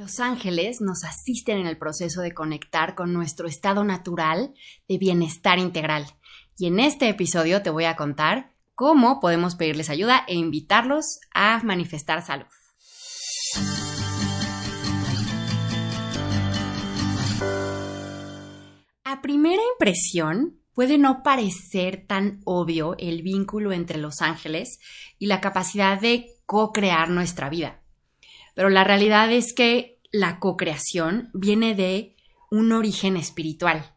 Los ángeles nos asisten en el proceso de conectar con nuestro estado natural de bienestar integral. Y en este episodio te voy a contar cómo podemos pedirles ayuda e invitarlos a manifestar salud. A primera impresión, puede no parecer tan obvio el vínculo entre los ángeles y la capacidad de co-crear nuestra vida. Pero la realidad es que la co-creación viene de un origen espiritual.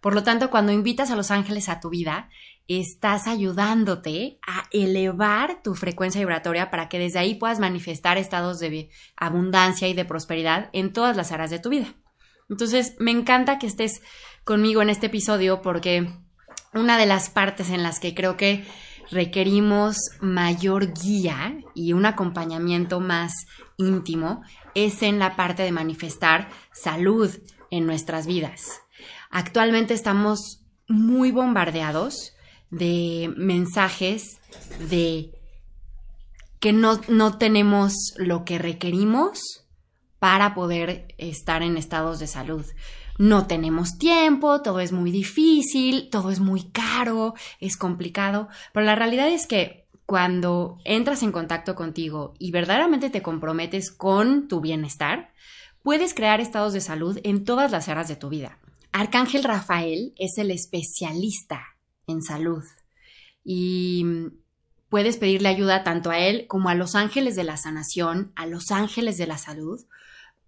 Por lo tanto, cuando invitas a los ángeles a tu vida, estás ayudándote a elevar tu frecuencia vibratoria para que desde ahí puedas manifestar estados de abundancia y de prosperidad en todas las áreas de tu vida. Entonces, me encanta que estés conmigo en este episodio porque una de las partes en las que creo que requerimos mayor guía y un acompañamiento más íntimo es en la parte de manifestar salud en nuestras vidas. Actualmente estamos muy bombardeados de mensajes de que no, no tenemos lo que requerimos para poder estar en estados de salud no tenemos tiempo, todo es muy difícil, todo es muy caro, es complicado, pero la realidad es que cuando entras en contacto contigo y verdaderamente te comprometes con tu bienestar, puedes crear estados de salud en todas las áreas de tu vida. Arcángel Rafael es el especialista en salud y puedes pedirle ayuda tanto a él como a los ángeles de la sanación, a los ángeles de la salud,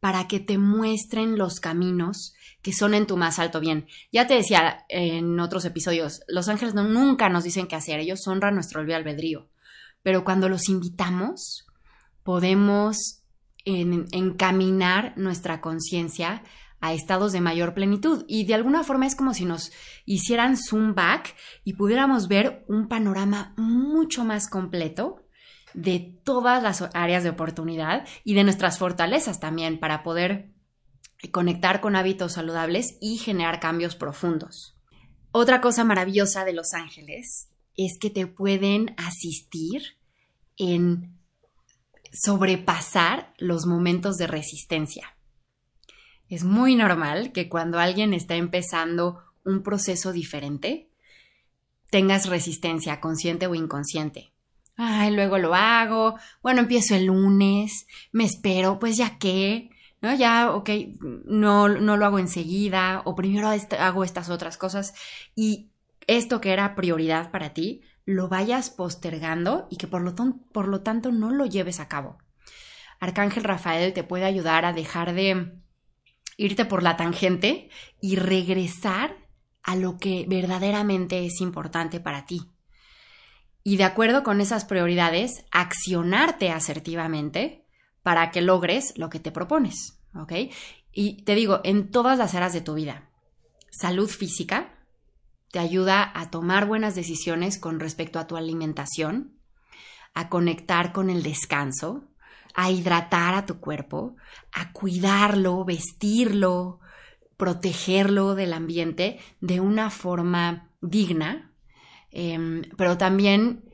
para que te muestren los caminos que son en tu más alto bien. Ya te decía en otros episodios, los ángeles no, nunca nos dicen qué hacer, ellos honran nuestro libre albedrío, pero cuando los invitamos, podemos encaminar nuestra conciencia a estados de mayor plenitud y de alguna forma es como si nos hicieran zoom back y pudiéramos ver un panorama mucho más completo de todas las áreas de oportunidad y de nuestras fortalezas también para poder conectar con hábitos saludables y generar cambios profundos. Otra cosa maravillosa de Los Ángeles es que te pueden asistir en sobrepasar los momentos de resistencia. Es muy normal que cuando alguien está empezando un proceso diferente, tengas resistencia consciente o inconsciente. Ay, luego lo hago, bueno, empiezo el lunes, me espero, pues ya qué, ¿no? Ya, ok, no, no lo hago enseguida o primero hago estas otras cosas y esto que era prioridad para ti, lo vayas postergando y que por lo, por lo tanto no lo lleves a cabo. Arcángel Rafael te puede ayudar a dejar de irte por la tangente y regresar a lo que verdaderamente es importante para ti. Y de acuerdo con esas prioridades, accionarte asertivamente para que logres lo que te propones, ¿ok? Y te digo, en todas las áreas de tu vida, salud física te ayuda a tomar buenas decisiones con respecto a tu alimentación, a conectar con el descanso, a hidratar a tu cuerpo, a cuidarlo, vestirlo, protegerlo del ambiente de una forma digna, em, pero también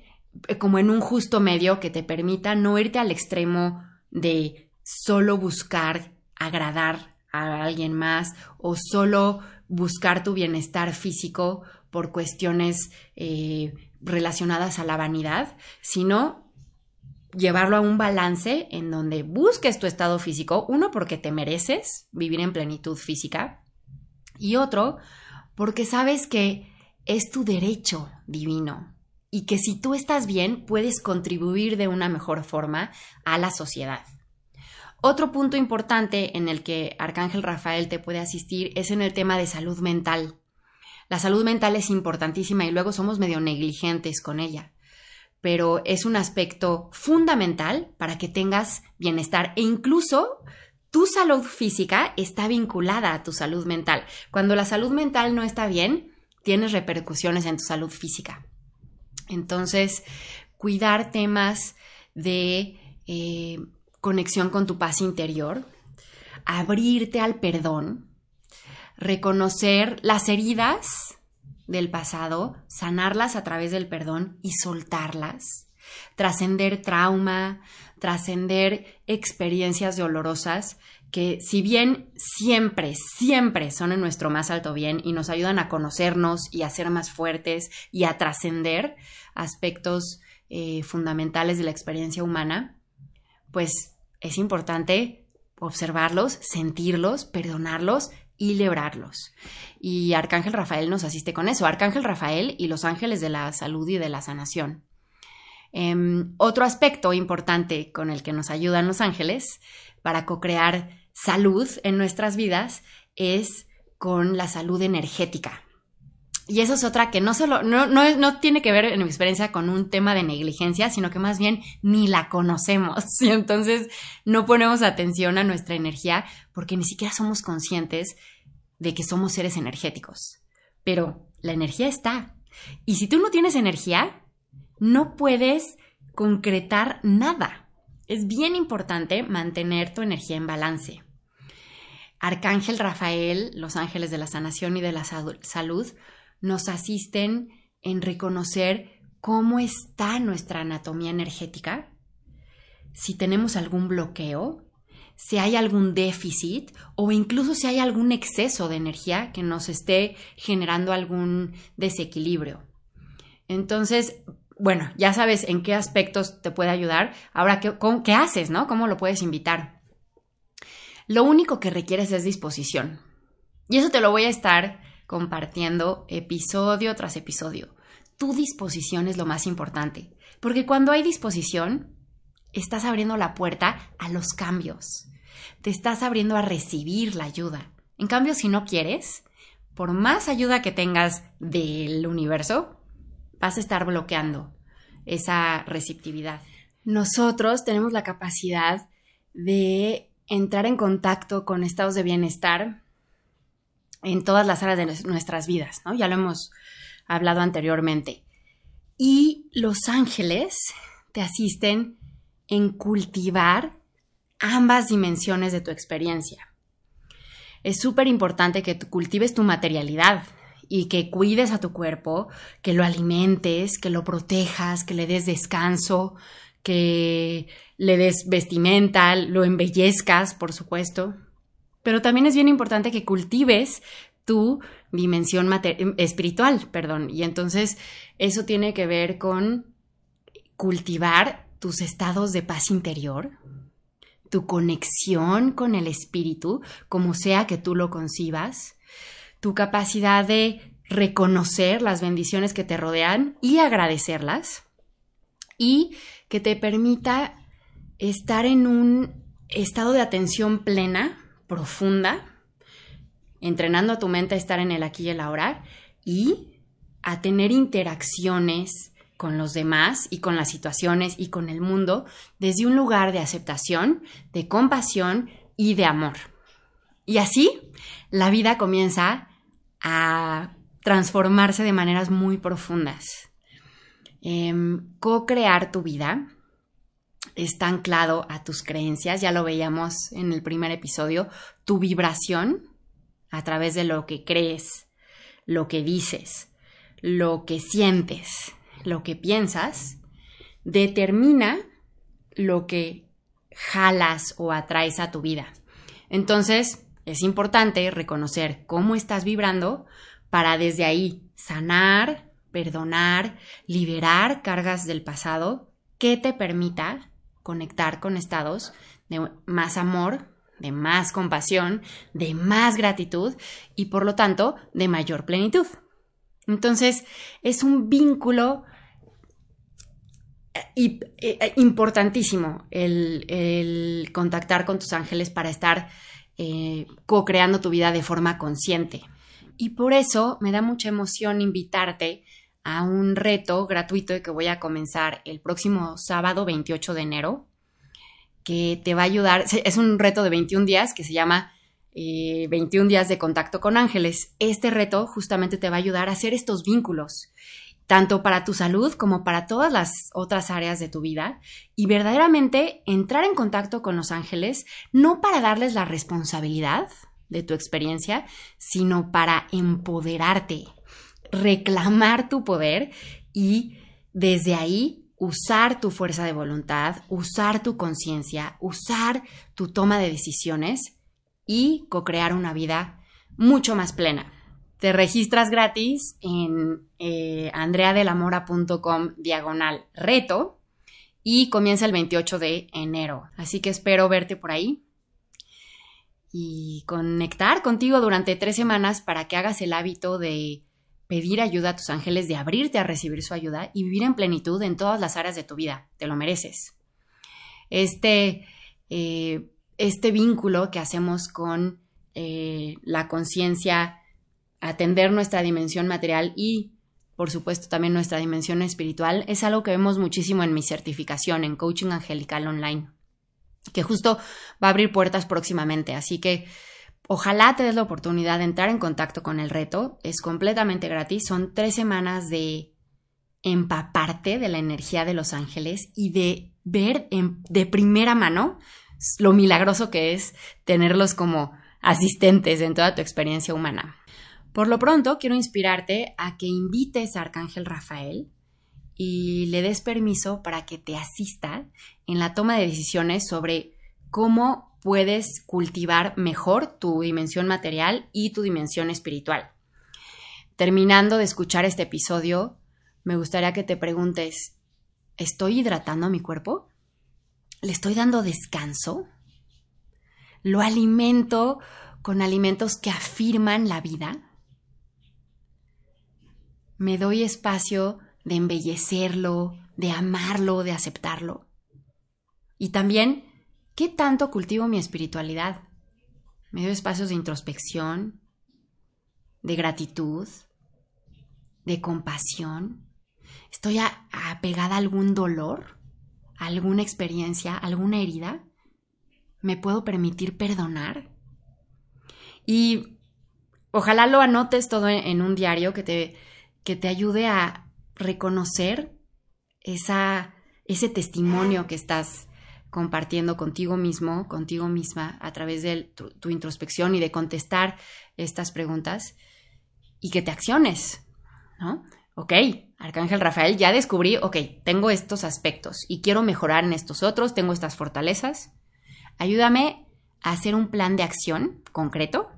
eh, como en un justo medio que te permita no irte al extremo de solo buscar agradar a alguien más o solo buscar tu bienestar físico por cuestiones eh, relacionadas a la vanidad, sino llevarlo a un balance en donde busques tu estado físico, uno porque te mereces vivir en plenitud física y otro porque sabes que es tu derecho divino y que si tú estás bien puedes contribuir de una mejor forma a la sociedad. Otro punto importante en el que Arcángel Rafael te puede asistir es en el tema de salud mental. La salud mental es importantísima y luego somos medio negligentes con ella, pero es un aspecto fundamental para que tengas bienestar e incluso tu salud física está vinculada a tu salud mental. Cuando la salud mental no está bien, tienes repercusiones en tu salud física. Entonces, cuidar temas de eh, conexión con tu paz interior, abrirte al perdón, reconocer las heridas del pasado, sanarlas a través del perdón y soltarlas, trascender trauma, trascender experiencias dolorosas que si bien siempre, siempre son en nuestro más alto bien y nos ayudan a conocernos y a ser más fuertes y a trascender aspectos eh, fundamentales de la experiencia humana, pues es importante observarlos, sentirlos, perdonarlos y librarlos. Y Arcángel Rafael nos asiste con eso, Arcángel Rafael y los ángeles de la salud y de la sanación. Em, otro aspecto importante con el que nos ayudan los ángeles para co-crear salud en nuestras vidas es con la salud energética. Y eso es otra que no solo, no, no, tiene que ver en mi experiencia con un tema de negligencia, sino que más bien ni la conocemos. Y entonces no ponemos atención a nuestra energía porque ni siquiera somos conscientes de que somos seres energéticos. Pero la energía está. Y si tú no tienes energía, no puedes concretar nada. Es bien importante mantener tu energía en balance. Arcángel Rafael, los ángeles de la sanación y de la salud, nos asisten en reconocer cómo está nuestra anatomía energética, si tenemos algún bloqueo, si hay algún déficit o incluso si hay algún exceso de energía que nos esté generando algún desequilibrio. Entonces, bueno, ya sabes en qué aspectos te puede ayudar. Ahora, ¿qué, qué haces, no? ¿Cómo lo puedes invitar? Lo único que requieres es disposición. Y eso te lo voy a estar compartiendo episodio tras episodio. Tu disposición es lo más importante, porque cuando hay disposición, estás abriendo la puerta a los cambios. Te estás abriendo a recibir la ayuda. En cambio, si no quieres, por más ayuda que tengas del universo, vas a estar bloqueando esa receptividad. Nosotros tenemos la capacidad de entrar en contacto con estados de bienestar en todas las áreas de nuestras vidas, ¿no? Ya lo hemos hablado anteriormente. Y los ángeles te asisten en cultivar ambas dimensiones de tu experiencia. Es súper importante que cultives tu materialidad y que cuides a tu cuerpo, que lo alimentes, que lo protejas, que le des descanso, que le des vestimenta, lo embellezcas, por supuesto. Pero también es bien importante que cultives tu dimensión espiritual, perdón. Y entonces eso tiene que ver con cultivar tus estados de paz interior, tu conexión con el espíritu, como sea que tú lo concibas, tu capacidad de reconocer las bendiciones que te rodean y agradecerlas, y que te permita estar en un estado de atención plena, profunda, entrenando a tu mente a estar en el aquí y el ahora y a tener interacciones con los demás y con las situaciones y con el mundo desde un lugar de aceptación, de compasión y de amor. Y así la vida comienza a transformarse de maneras muy profundas. Em, co-crear tu vida está anclado a tus creencias, ya lo veíamos en el primer episodio, tu vibración a través de lo que crees, lo que dices, lo que sientes, lo que piensas, determina lo que jalas o atraes a tu vida. Entonces, es importante reconocer cómo estás vibrando para desde ahí sanar, perdonar, liberar cargas del pasado que te permita conectar con estados de más amor, de más compasión, de más gratitud y por lo tanto de mayor plenitud. Entonces es un vínculo eh, eh, importantísimo el, contactar con tus ángeles para estar eh, co-creando tu vida de forma consciente. Y por eso me da mucha emoción invitarte a un reto gratuito que voy a comenzar el próximo sábado 28 de enero, que te va a ayudar, es un reto de 21 días que se llama 21 eh, días de contacto con ángeles. Este reto justamente te va a ayudar a hacer estos vínculos, tanto para tu salud como para todas las otras áreas de tu vida, y verdaderamente entrar en contacto con los ángeles, no para darles la responsabilidad de tu experiencia, sino para empoderarte, reclamar tu poder y desde ahí usar tu fuerza de voluntad, usar tu conciencia, usar tu toma de decisiones y co-crear una vida mucho más plena. Te registras gratis en eh, andreadelamora.com diagonal reto y comienza el 28 de enero. Así que espero verte por ahí y conectar contigo durante tres semanas para que hagas el hábito de pedir ayuda a tus ángeles, de abrirte a recibir su ayuda y vivir en plenitud en todas las áreas de tu vida. Te lo mereces. Este, eh, este vínculo que hacemos con eh, la conciencia, atender nuestra dimensión material y, por supuesto, también nuestra dimensión espiritual, es algo que vemos muchísimo en mi certificación en Coaching Angelical Online, que justo va a abrir puertas próximamente. Así que Ojalá te des la oportunidad de entrar en contacto con el reto. Es completamente gratis. Son tres semanas de empaparte de la energía de los ángeles y de ver de primera mano lo milagroso que es tenerlos como asistentes en toda tu experiencia humana. Por lo pronto, quiero inspirarte a que invites a Arcángel Rafael y le des permiso para que te asista en la toma de decisiones sobre cómo puedes cultivar mejor tu dimensión material y tu dimensión espiritual. Terminando de escuchar este episodio, me gustaría que te preguntes, ¿estoy hidratando a mi cuerpo? ¿Le estoy dando descanso? ¿Lo alimento con alimentos que afirman la vida? ¿Me doy espacio de embellecerlo, de amarlo, de aceptarlo? Y también ¿Qué tanto cultivo mi espiritualidad? ¿Me doy espacios de introspección, de gratitud, de compasión? ¿Estoy apegada a algún dolor, a alguna experiencia, alguna herida? ¿Me puedo permitir perdonar? Y ojalá lo anotes todo en un diario que te, que te ayude a reconocer esa, ese testimonio que estás compartiendo contigo mismo, contigo misma, a través de tu, introspección y de contestar estas preguntas y que te acciones, ¿no? Ok, Arcángel Rafael, ya descubrí, ok, tengo estos aspectos y quiero mejorar en estos otros, tengo estas fortalezas. Ayúdame a hacer un plan de acción concreto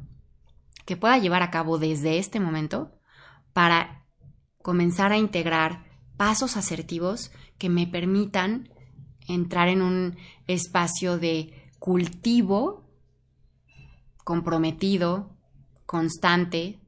que pueda llevar a cabo desde este momento para comenzar a integrar pasos asertivos que me permitan entrar en un espacio de cultivo comprometido, constante,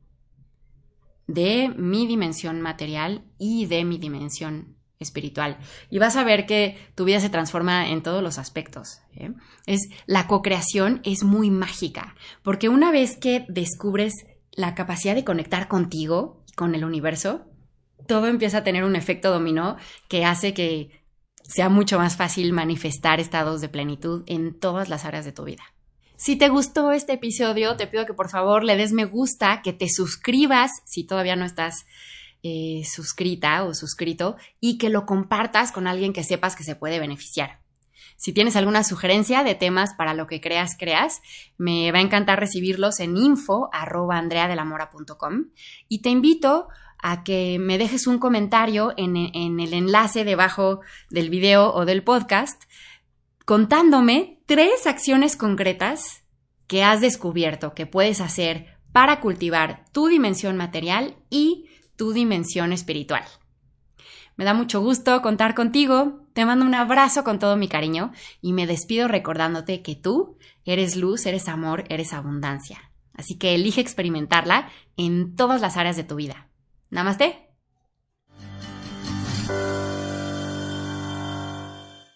de mi dimensión material y de mi dimensión espiritual. Y vas a ver que tu vida se transforma en todos los aspectos. ¿eh? Es, la co-creación es muy mágica, porque una vez que descubres la capacidad de conectar contigo y con el universo, todo empieza a tener un efecto dominó que hace que sea mucho más fácil manifestar estados de plenitud en todas las áreas de tu vida. Si te gustó este episodio, te pido que por favor le des me gusta, que te suscribas si todavía no estás eh, suscrita o suscrito y que lo compartas con alguien que sepas que se puede beneficiar. Si tienes alguna sugerencia de temas para lo que creas, creas, me va a encantar recibirlos en info y te invito a que me dejes un comentario en, el enlace debajo del video o del podcast contándome tres acciones concretas que has descubierto que puedes hacer para cultivar tu dimensión material y tu dimensión espiritual. Me da mucho gusto contar contigo, te mando un abrazo con todo mi cariño y me despido recordándote que tú eres luz, eres amor, eres abundancia. Así que elige experimentarla en todas las áreas de tu vida. Namaste.